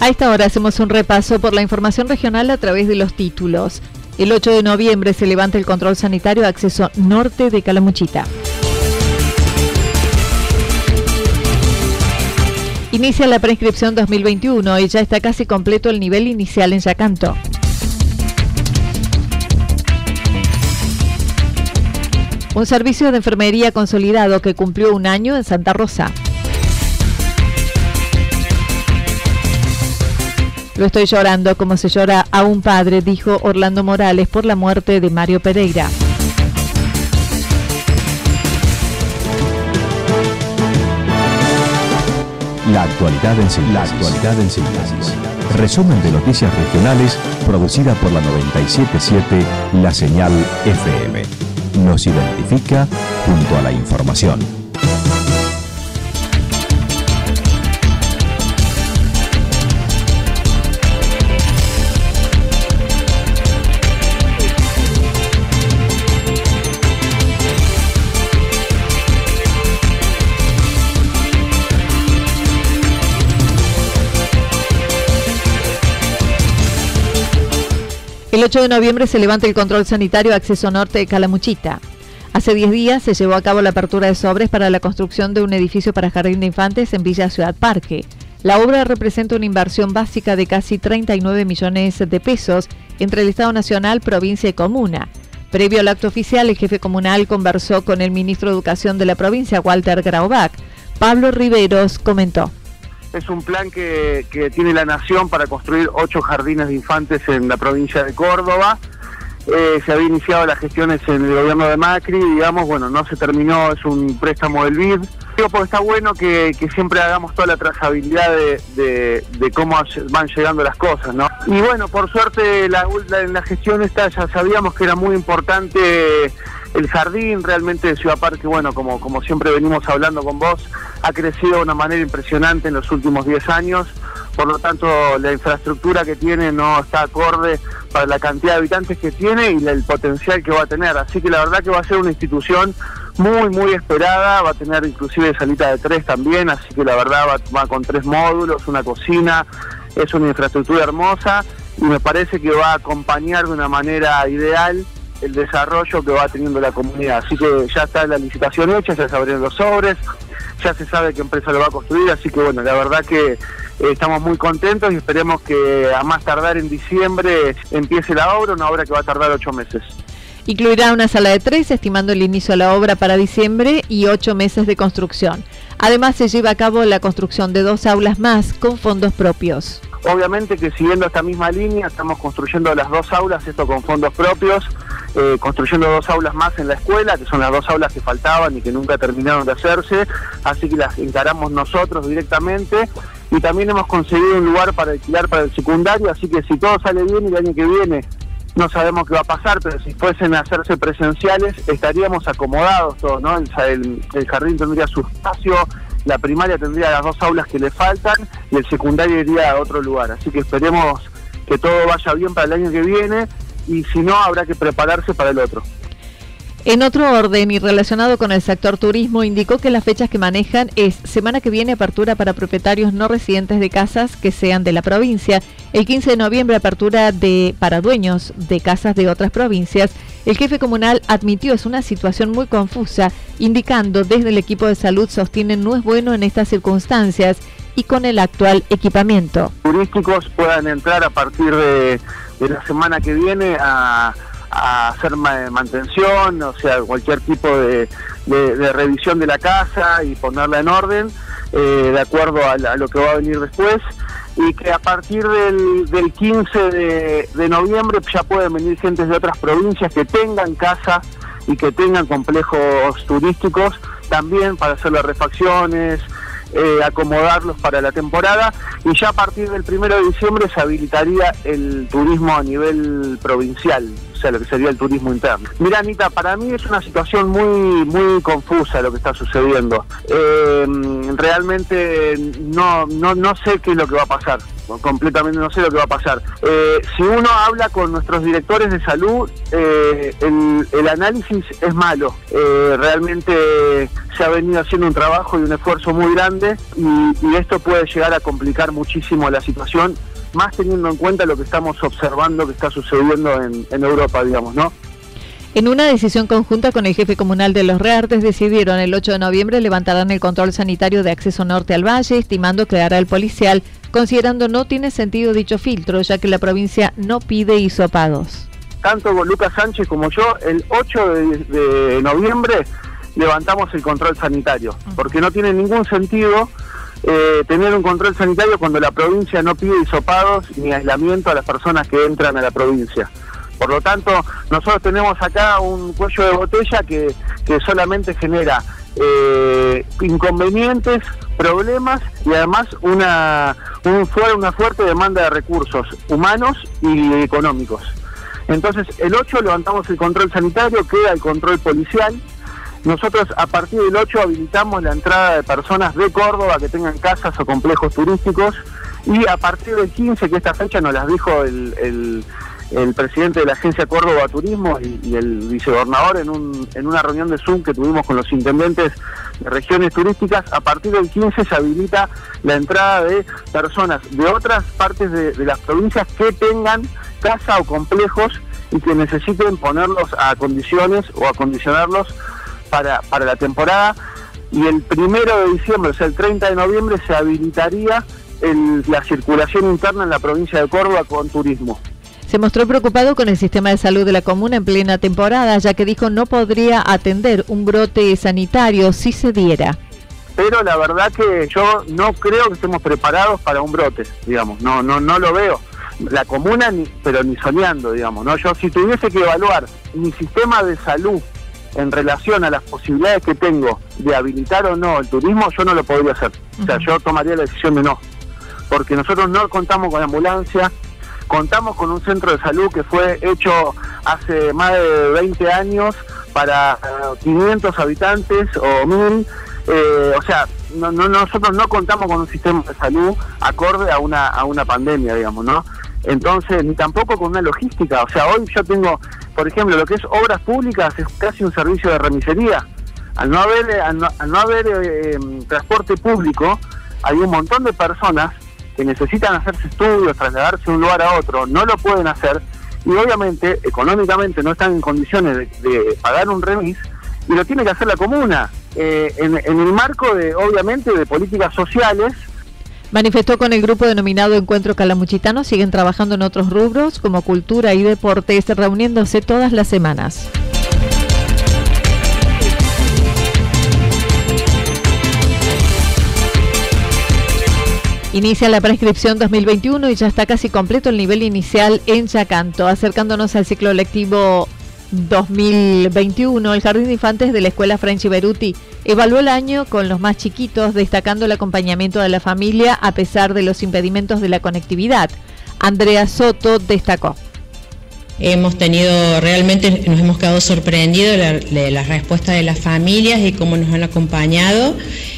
A esta hora hacemos un repaso por la información regional a través de los títulos. El 8 de noviembre se levanta el control sanitario de acceso norte de Calamuchita. Inicia la prescripción 2021 y ya está casi completo el nivel inicial en Yacanto. Un servicio de enfermería consolidado que cumplió un año en Santa Rosa. Lo estoy llorando como se llora a un padre, dijo Orlando Morales por la muerte de Mario Pereira. La actualidad en síntesis. La actualidad en síntesis. Resumen de noticias regionales producida por la 977 La Señal FM. Nos identifica junto a la información. El 8 de noviembre se levanta el control sanitario acceso norte de Calamuchita. Hace 10 días se llevó a cabo la apertura de sobres para la construcción de un edificio para jardín de infantes en Villa Ciudad Parque. La obra representa una inversión básica de casi 39 millones de pesos entre el Estado Nacional, provincia y comuna. Previo al acto oficial, el jefe comunal conversó con el ministro de Educación de la provincia, Walter Graubach. Pablo Riveros comentó es un plan que, tiene la Nación para construir ocho jardines de infantes en la provincia de Córdoba. Eh, se había iniciado las gestiones en el gobierno de Macri, digamos, bueno, no se terminó, es un préstamo del BID. Digo, está bueno que, siempre hagamos toda la trazabilidad de, cómo van llegando las cosas, ¿no? Y bueno, por suerte la, en la gestión esta ya sabíamos que era muy importante el jardín realmente de Ciudad Parque, bueno, como, como siempre venimos hablando con vos, ha crecido de una manera impresionante en los últimos 10 años, por lo tanto la infraestructura que tiene no está acorde para la cantidad de habitantes que tiene y el potencial que va a tener. Así que la verdad que va a ser una institución muy, muy esperada, va a tener inclusive salita de tres también, así que la verdad va, va con tres módulos, una cocina, es una infraestructura hermosa y me parece que va a acompañar de una manera ideal el desarrollo que va teniendo la comunidad. Así que ya está la licitación hecha, ya se abrieron los sobres, ya se sabe qué empresa lo va a construir, así que bueno, la verdad que eh, estamos muy contentos y esperemos que a más tardar en diciembre empiece la obra, una obra que va a tardar ocho meses. Incluirá una sala de tres, estimando el inicio de la obra para diciembre y ocho meses de construcción. Además, se lleva a cabo la construcción de dos aulas más con fondos propios. Obviamente que siguiendo esta misma línea estamos construyendo las dos aulas, esto con fondos propios, eh, construyendo dos aulas más en la escuela, que son las dos aulas que faltaban y que nunca terminaron de hacerse, así que las encaramos nosotros directamente. Y también hemos conseguido un lugar para alquilar para el secundario, así que si todo sale bien el año que viene no sabemos qué va a pasar, pero si fuesen a hacerse presenciales estaríamos acomodados todos, ¿no? El, el, jardín tendría su espacio, la primaria tendría las dos aulas que le faltan y el secundario iría a otro lugar, así que esperemos que todo vaya bien para el año que viene y si no, habrá que prepararse para el otro. En otro orden y relacionado con el sector turismo, indicó que las fechas que manejan es semana que viene apertura para propietarios no residentes de casas que sean de la provincia, el 15 de noviembre apertura de para dueños de casas de otras provincias. El jefe comunal admitió es una situación muy confusa, indicando desde el equipo de salud sostienen no es bueno en estas circunstancias y con el actual equipamiento. Turísticos puedan entrar a partir de, de la semana que viene a hacer mantención, o sea, cualquier tipo de, revisión de la casa y ponerla en orden, eh, de acuerdo a, lo que va a venir después, y que a partir del, 15 de, noviembre ya pueden venir gente de otras provincias que tengan casa y que tengan complejos turísticos también para hacer las refacciones, eh, acomodarlos para la temporada y ya a partir del 1 de diciembre se habilitaría el turismo a nivel provincial, sea, lo que sería el turismo interno. Mira, Anita, para mí es una situación muy, muy confusa lo que está sucediendo. Eh, realmente no, no, no sé qué es lo que va a pasar completamente no sé lo que va a pasar. Eh, si uno habla con nuestros directores de salud, eh, el, análisis es malo. realmente se ha venido haciendo un trabajo y un esfuerzo muy grande y esto puede llegar a complicar muchísimo la situación más teniendo en cuenta lo que estamos observando que está sucediendo en, Europa, digamos, ¿no? En una decisión conjunta con el jefe comunal de Los Reartes decidieron el 8 de noviembre levantarán el control sanitario de acceso norte al valle, estimando que hará el policial, considerando no tiene sentido dicho filtro, ya que la provincia no pide hisopados. Tanto con Lucas Sánchez como yo, el 8 de noviembre levantamos el control sanitario, porque no tiene ningún sentido eh, tener un control sanitario cuando la provincia no pide hisopados ni aislamiento a las personas que entran a la provincia. Por lo tanto, nosotros tenemos acá un cuello de botella que, solamente genera eh, inconvenientes, problemas y además una, un, una fuerte demanda de recursos humanos y económicos. Entonces, el 8 levantamos el control sanitario, queda el control policial, nosotros a partir del 8 habilitamos la entrada de personas de Córdoba que tengan casas o complejos turísticos y a partir del 15, que esta fecha nos las dijo el, presidente de la agencia Córdoba Turismo y, el vicegobernador en, un, en una reunión de Zoom que tuvimos con los intendentes de regiones turísticas, a partir del 15 se habilita la entrada de personas de otras partes de, de las provincias que tengan casa o complejos y que necesiten ponerlos a condiciones o acondicionarlos para, para la temporada y el primero de diciembre, o sea, el 30 de noviembre, se habilitaría la circulación interna en la provincia de Córdoba con turismo. Se mostró preocupado con el sistema de salud de la comuna en plena temporada, ya que dijo no podría atender un brote sanitario si se diera. Pero la verdad que yo no creo que estemos preparados para un brote, digamos, no, no, no lo veo. La comuna, ni, pero ni soñando, digamos, ¿no? Yo si tuviese que evaluar mi sistema de salud en relación a las posibilidades que tengo de habilitar o no el turismo, yo no lo podría hacer. O sea, yo tomaría la decisión de no. Porque nosotros no contamos con ambulancia, contamos con un centro de salud que fue hecho hace más de 20 años para 500 eh, habitantes o 1000. Eh, o sea, no, no, nosotros no contamos con un sistema de salud acorde a una, a una pandemia, digamos, ¿no? Entonces, ni tampoco con una logística. O sea, hoy yo tengo por ejemplo, lo que es obras públicas es casi un servicio de remisería. Al no haber, al no, haber eh, em, transporte público, hay un montón de personas que necesitan hacerse estudios, trasladarse de un lugar a otro, no lo pueden hacer y obviamente económicamente no están en condiciones de, pagar un remis y lo tiene que hacer la comuna eh, en, en el marco de obviamente de políticas sociales Manifestó con el grupo denominado Encuentro Calamuchitano, siguen trabajando en otros rubros como cultura y deportes, reuniéndose todas las semanas. Inicia la prescripción 2021 y ya está casi completo el nivel inicial en Chacanto, acercándonos al ciclo lectivo 2021, el Jardín de Infantes de la Escuela French Beruti evaluó el año con los más chiquitos, destacando el acompañamiento de la familia a pesar de los impedimentos de la conectividad. Andrea Soto destacó. Hemos tenido, realmente nos hemos quedado sorprendidos de la, respuesta de las familias y cómo nos han acompañado.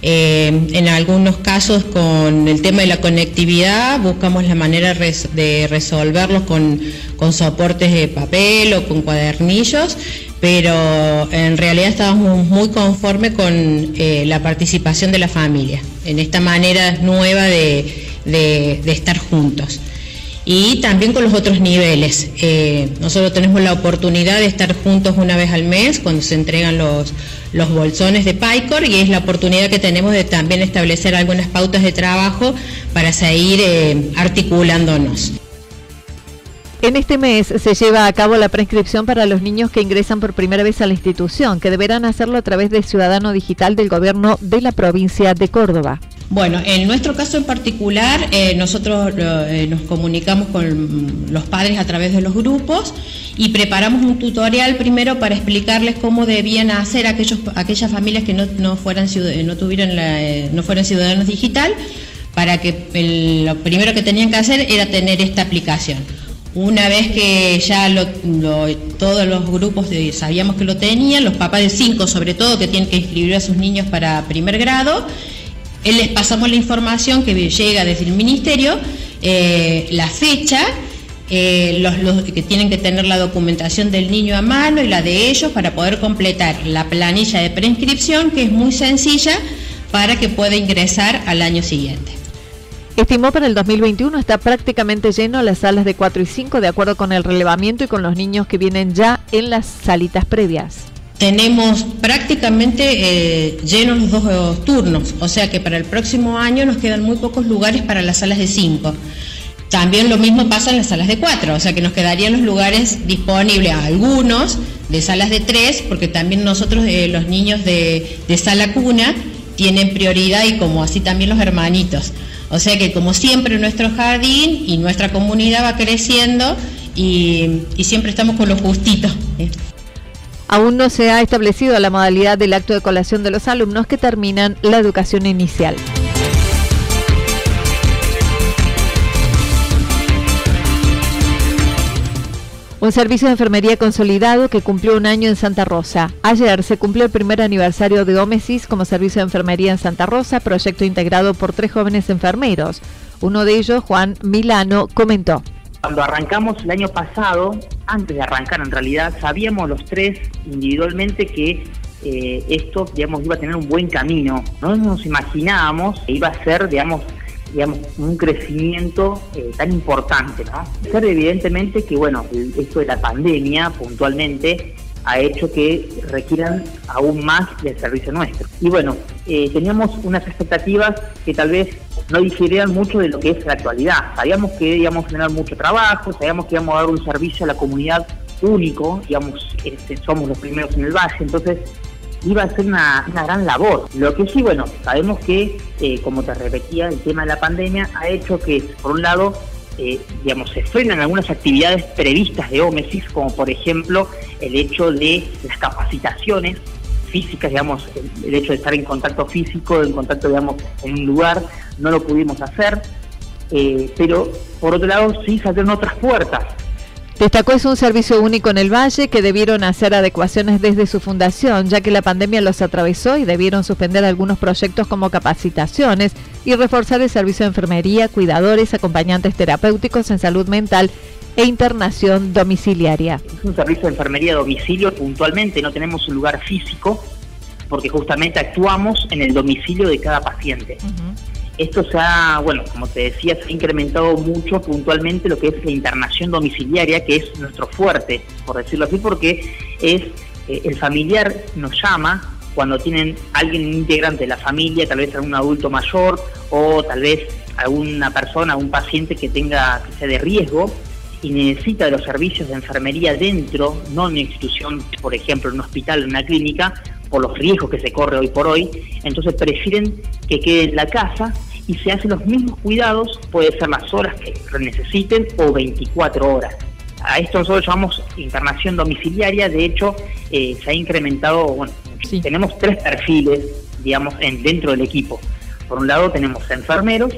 Eh, en algunos casos con el tema de la conectividad buscamos la manera de resolverlos con, con soportes de papel o con cuadernillos, pero en realidad estábamos muy conformes con eh, la participación de la familia, en esta manera nueva de estar juntos y también con los otros niveles. Eh, nosotros tenemos la oportunidad de estar juntos una vez al mes cuando se entregan los, los bolsones de PICOR y es la oportunidad que tenemos de también establecer algunas pautas de trabajo para seguir eh, articulándonos. En este mes se lleva a cabo la prescripción para los niños que ingresan por primera vez a la institución, que deberán hacerlo a través del Ciudadano Digital del Gobierno de la provincia de Córdoba. Bueno, en nuestro caso en particular, eh, nosotros eh, nos comunicamos con los padres a través de los grupos y preparamos un tutorial primero para explicarles cómo debían hacer aquellos, aquellas familias que no, fueran, no, tuvieran eh, no fueran ciudadanos digital, para que lo primero que tenían que hacer era tener esta aplicación. Una vez que ya todos los grupos sabíamos que lo tenían, los papás de cinco sobre todo que tienen que inscribir a sus niños para primer grado, les pasamos la información que llega desde el ministerio, eh, la fecha, eh, los, que tienen que tener la documentación del niño a mano y la de ellos para poder completar la planilla de preinscripción, que es muy sencilla para que pueda ingresar al año siguiente. Estimó para el 2021 está prácticamente lleno las salas de 4 y 5 de acuerdo con el relevamiento y con los niños que vienen ya en las salitas previas tenemos prácticamente eh, llenos los dos turnos, o sea que para el próximo año nos quedan muy pocos lugares para las salas de 5. También lo mismo pasa en las salas de 4, o sea que nos quedarían los lugares disponibles a algunos de salas de 3, porque también nosotros, eh, los niños de, sala cuna, tienen prioridad y como así también los hermanitos. O sea que como siempre nuestro jardín y nuestra comunidad va creciendo y, siempre estamos con lo justito. ¿eh? Aún no se ha establecido la modalidad del acto de colación de los alumnos que terminan la educación inicial. Un servicio de enfermería consolidado que cumplió un año en Santa Rosa. Ayer se cumplió el primer aniversario de Ómesis como servicio de enfermería en Santa Rosa, proyecto integrado por tres jóvenes enfermeros. Uno de ellos, Juan Milano, comentó. Cuando arrancamos el año pasado, antes de arrancar en realidad, sabíamos los tres individualmente que eh, esto, digamos, iba a tener un buen camino. No nos imaginábamos que iba a ser, digamos, digamos, un crecimiento eh, tan importante, ¿no? Ser evidentemente que, bueno, esto de la pandemia puntualmente ha hecho que requieran aún más del servicio nuestro. Y bueno, eh, teníamos unas expectativas que tal vez no difierían mucho de lo que es la actualidad. Sabíamos que íbamos a tener mucho trabajo, sabíamos que íbamos a dar un servicio a la comunidad único, digamos, este, somos los primeros en el valle, entonces iba a ser una, gran labor. Lo que sí, bueno, sabemos que, eh, como te repetía, el tema de la pandemia ha hecho que, por un lado, eh, digamos, se frenan algunas actividades previstas de OMESIS, como por ejemplo el hecho de las capacitaciones físicas, digamos, el, hecho de estar en contacto físico, en contacto, digamos, en un lugar, no lo pudimos hacer, eh, pero por otro lado sí salieron otras puertas Destacó es un servicio único en el Valle que debieron hacer adecuaciones desde su fundación, ya que la pandemia los atravesó y debieron suspender algunos proyectos como capacitaciones y reforzar el servicio de enfermería, cuidadores, acompañantes terapéuticos en salud mental e internación domiciliaria. Es un servicio de enfermería a domicilio puntualmente, no tenemos un lugar físico porque justamente actuamos en el domicilio de cada paciente. Esto se ha, bueno, como te decía, se ha incrementado mucho puntualmente lo que es la internación domiciliaria, que es nuestro fuerte, por decirlo así, porque es eh, el familiar nos llama cuando tienen alguien integrante de la familia, tal vez algún adulto mayor o tal vez alguna persona, un paciente que tenga que sea de riesgo y necesita de los servicios de enfermería dentro, no en una institución, por ejemplo, en un hospital, en una clínica, por los riesgos que se corre hoy por hoy, entonces prefieren que quede en la casa y se hacen los mismos cuidados, puede ser las horas que necesiten o 24 horas. A esto nosotros llamamos internación domiciliaria, de hecho eh, se ha incrementado, bueno, tenemos tres perfiles, digamos, en, dentro del equipo. Por un lado tenemos enfermeros,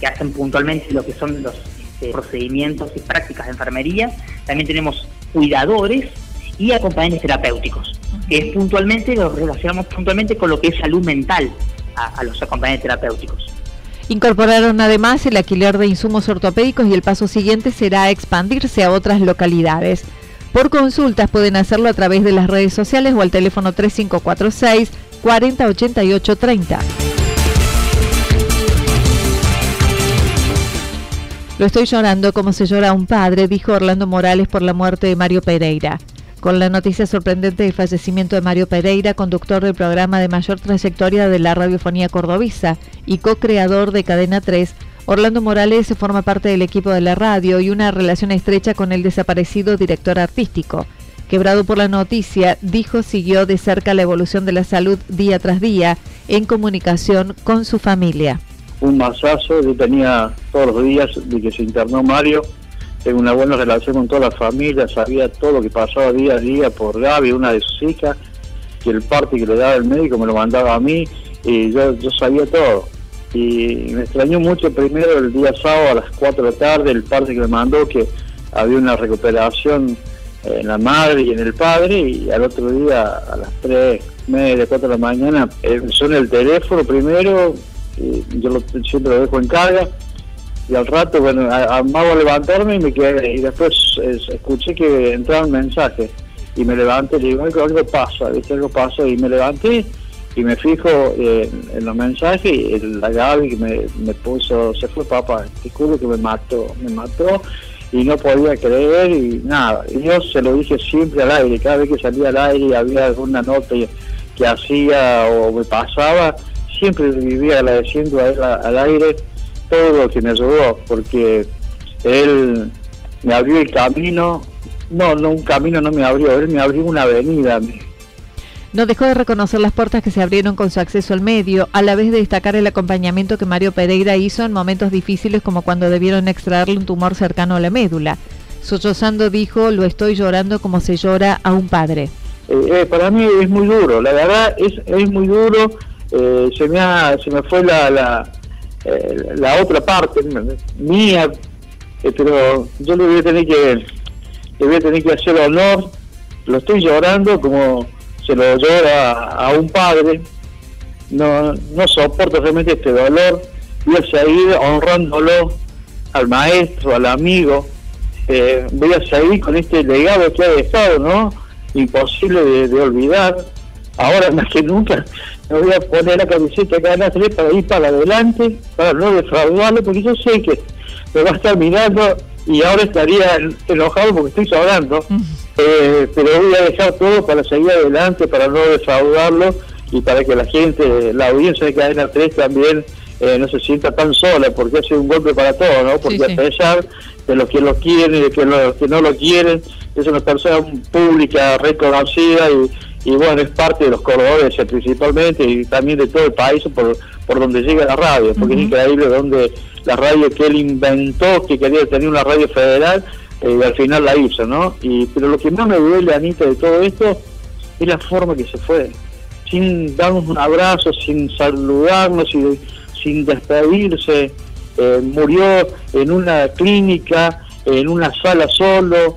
que hacen puntualmente lo que son los este, procedimientos y prácticas de enfermería, también tenemos cuidadores y acompañantes terapéuticos es puntualmente, lo relacionamos puntualmente con lo que es salud mental a, los acompañantes terapéuticos. Incorporaron además el alquiler de insumos ortopédicos y el paso siguiente será expandirse a otras localidades. Por consultas pueden hacerlo a través de las redes sociales o al teléfono 3546 408830. Lo estoy llorando como se llora un padre, dijo Orlando Morales por la muerte de Mario Pereira. Con la noticia sorprendente del fallecimiento de Mario Pereira, conductor del programa de mayor trayectoria de la radiofonía cordobesa y co-creador de Cadena 3, Orlando Morales forma parte del equipo de la radio y una relación estrecha con el desaparecido director artístico. Quebrado por la noticia, dijo siguió de cerca la evolución de la salud día tras día en comunicación con su familia. Un masazo, yo tenía todos los días de que se internó Mario, tengo una buena relación con toda la familia, sabía todo lo que pasaba día a día por Gaby, una de sus hijas, que el parte que le daba el médico me lo mandaba a mí, y yo, yo sabía todo. Y me extrañó mucho primero el día sábado a las 4 de la tarde, el parte que me mandó que había una recuperación en la madre y en el padre, y al otro día a las 3, media, 4 de la mañana, eh, son el teléfono primero, yo lo, siempre lo dejo en carga y al rato, bueno, amaba a levantarme y me quedé, y después escuché que entraba un mensaje y me levanté y digo, algo, pasa, ¿viste? algo pasa y me levanté y me fijo en, los mensajes y la Gaby que me, puso, se fue papá, te juro que me mató, me mató y no podía creer y nada, y yo se lo dije siempre al aire, cada vez que salía al aire y había alguna nota que hacía o me pasaba, siempre vivía agradeciendo a él al aire todo lo que me ayudó, porque él me abrió el camino, no, no un camino no me abrió, él me abrió una avenida. No dejó de reconocer las puertas que se abrieron con su acceso al medio, a la vez de destacar el acompañamiento que Mario Pereira hizo en momentos difíciles como cuando debieron extraerle un tumor cercano a la médula. Sollozando dijo, lo estoy llorando como se llora a un padre. Eh, eh, para mí es muy duro, la verdad es, es muy duro eh, se, me se me fue la, la, eh, la otra parte mía, eh, pero yo le voy a tener que le voy a tener que hacer honor, lo estoy llorando como se lo llora a, un padre, no, no soporto realmente este dolor, voy a seguir honrándolo al maestro, al amigo, voy a seguir con este legado que ha dejado, ¿no? Imposible de olvidar, ahora más que nunca me voy a poner la camiseta acá en para ir para adelante, para no defraudarlo, porque yo sé que me va a estar mirando y ahora estaría enojado porque estoy sobrando, eh, pero voy a dejar todo para seguir adelante, para no defraudarlo y para que la gente, la audiencia de Cadena 3 también eh, no se sienta tan sola, porque hace un golpe para todo, ¿no? Porque a pesar de los que lo quieren y de que los que no lo quieren, es una persona pública reconocida y y bueno, es parte de los cordobeses principalmente y también de todo el país por, por donde llega la radio, porque es increíble donde la radio que él inventó, que quería tener una radio federal, eh, al final la hizo, ¿no? Y, pero lo que más me duele, Anita, de todo esto es la forma que se fue, sin darnos un abrazo, sin saludarnos, y, sin despedirse, eh, murió en una clínica, en una sala solo,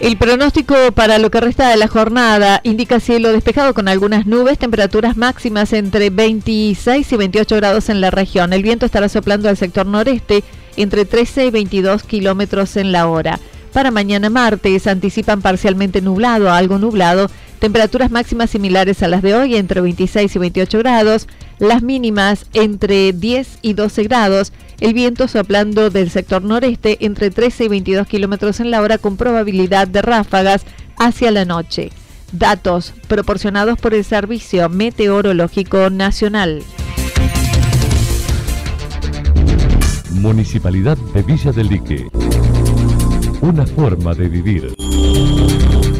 El pronóstico para lo que resta de la jornada indica cielo despejado con algunas nubes, temperaturas máximas entre 26 y 28 grados en la región. El viento estará soplando al sector noreste entre 13 y 22 kilómetros en la hora. Para mañana martes anticipan parcialmente nublado a algo nublado, temperaturas máximas similares a las de hoy entre 26 y 28 grados, las mínimas entre 10 y 12 grados, el viento soplando del sector noreste entre 13 y 22 kilómetros en la hora con probabilidad de ráfagas hacia la noche. Datos proporcionados por el Servicio Meteorológico Nacional. Municipalidad de Villa del Lique. Una forma de vivir.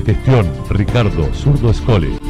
Gestión Ricardo Zurdo Escole.